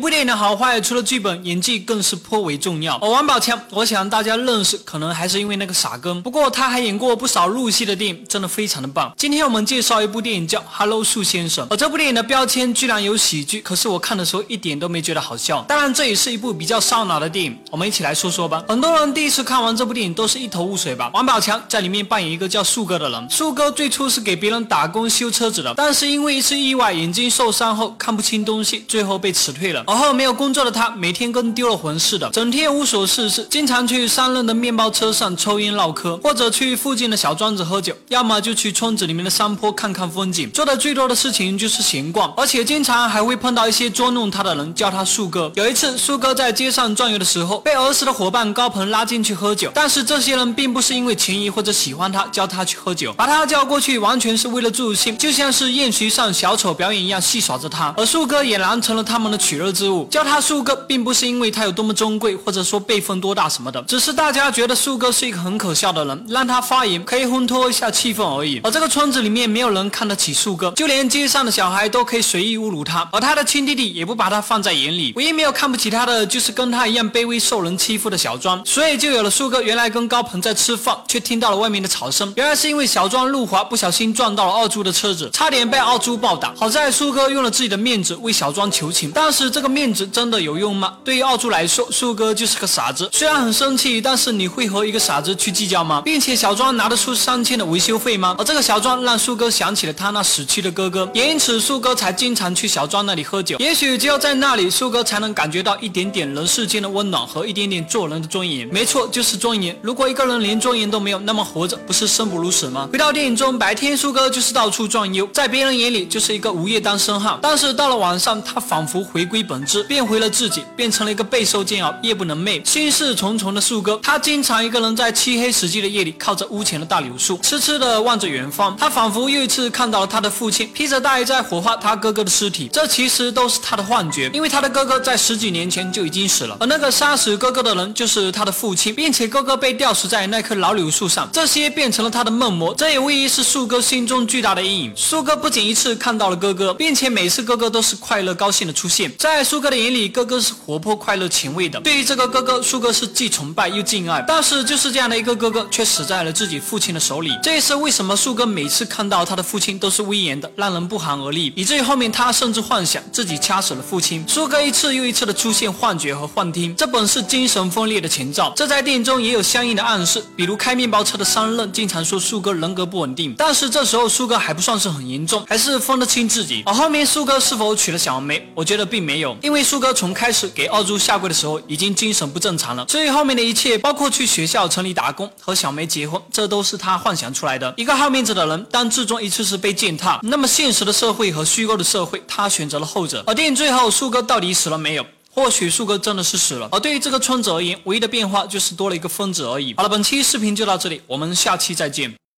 部电影的好坏，除了剧本，演技更是颇为重要。而王宝强，我想大家认识，可能还是因为那个傻根。不过他还演过不少入戏的电影，真的非常的棒。今天我们介绍一部电影叫《Hello 树先生》，而这部电影的标签居然有喜剧，可是我看的时候一点都没觉得好笑。当然，这也是一部比较烧脑的电影，我们一起来说说吧。很多人第一次看完这部电影都是一头雾水吧？王宝强在里面扮演一个叫树哥的人，树哥最初是给别人打工修车子的，但是因为一次意外，眼睛受伤后看不清东西，最后被辞退了。而后没有工作的他，每天跟丢了魂似的，整天无所事事，经常去三轮的面包车上抽烟唠嗑，或者去附近的小庄子喝酒，要么就去村子里面的山坡看看风景。做的最多的事情就是闲逛，而且经常还会碰到一些捉弄他的人，叫他树哥。有一次，树哥在街上转悠的时候，被儿时的伙伴高鹏拉进去喝酒，但是这些人并不是因为情谊或者喜欢他，叫他去喝酒，把他叫过去完全是为了助兴，就像是宴席上小丑表演一样戏耍着他。而树哥俨然成了他们的取乐之物，叫他树。哥并不是因为他有多么尊贵，或者说辈分多大什么的，只是大家觉得树哥是一个很可笑的人，让他发言可以烘托一下气氛而已。而这个村子里面没有人看得起树哥，就连街上的小孩都可以随意侮辱他，而他的亲弟弟也不把他放在眼里。唯一没有看不起他的，就是跟他一样卑微受人欺负的小庄。所以就有了树哥原来跟高鹏在吃饭，却听到了外面的吵声，原来是因为小庄路滑不小心撞到了二猪的车子，差点被二猪暴打。好在树哥用了自己的面子为小庄求情，但是这这个面子真的有。用吗？对于奥猪来说，树哥就是个傻子。虽然很生气，但是你会和一个傻子去计较吗？并且小庄拿得出三千的维修费吗？而这个小庄让树哥想起了他那死去的哥哥，也因此树哥才经常去小庄那里喝酒。也许只有在那里，树哥才能感觉到一点点人世间的温暖和一点点做人的尊严。没错，就是尊严。如果一个人连尊严都没有，那么活着不是生不如死吗？回到电影中，白天树哥就是到处转悠，在别人眼里就是一个无业单身汉。但是到了晚上，他仿佛回归本质，变回了。自己变成了一个备受煎熬、夜不能寐、心事重重的树哥。他经常一个人在漆黑死寂的夜里，靠着屋前的大柳树，痴痴地望着远方。他仿佛又一次看到了他的父亲披着大衣在火化他哥哥的尸体。这其实都是他的幻觉，因为他的哥哥在十几年前就已经死了，而那个杀死哥哥的人就是他的父亲，并且哥哥被吊死在那棵老柳树上。这些变成了他的梦魔，这也无疑是树哥心中巨大的阴影。树哥不仅一次看到了哥哥，并且每次哥哥都是快乐高兴的出现，在在树哥的眼里，哥。哥是活泼、快乐、前卫的。对于这个哥哥，树哥是既崇拜又敬爱。但是就是这样的一个哥哥，却死在了自己父亲的手里。这也是为什么树哥每次看到他的父亲都是威严的，让人不寒而栗，以至于后面他甚至幻想自己掐死了父亲。树哥一次又一次的出现幻觉和幻听，这本是精神分裂的前兆。这在电影中也有相应的暗示，比如开面包车的商人经常说树哥人格不稳定。但是这时候树哥还不算是很严重，还是分得清自己。而后面树哥是否娶了小梅，我觉得并没有，因为树哥从开始给二猪下跪的时候，已经精神不正常了。所以后面的一切，包括去学校、城里打工、和小梅结婚，这都是他幻想出来的。一个好面子的人，当最终一次次被践踏，那么现实的社会和虚构的社会，他选择了后者。而电影最后，树哥到底死了没有？或许树哥真的是死了。而对于这个村子而言，唯一的变化就是多了一个疯子而已。好了，本期视频就到这里，我们下期再见。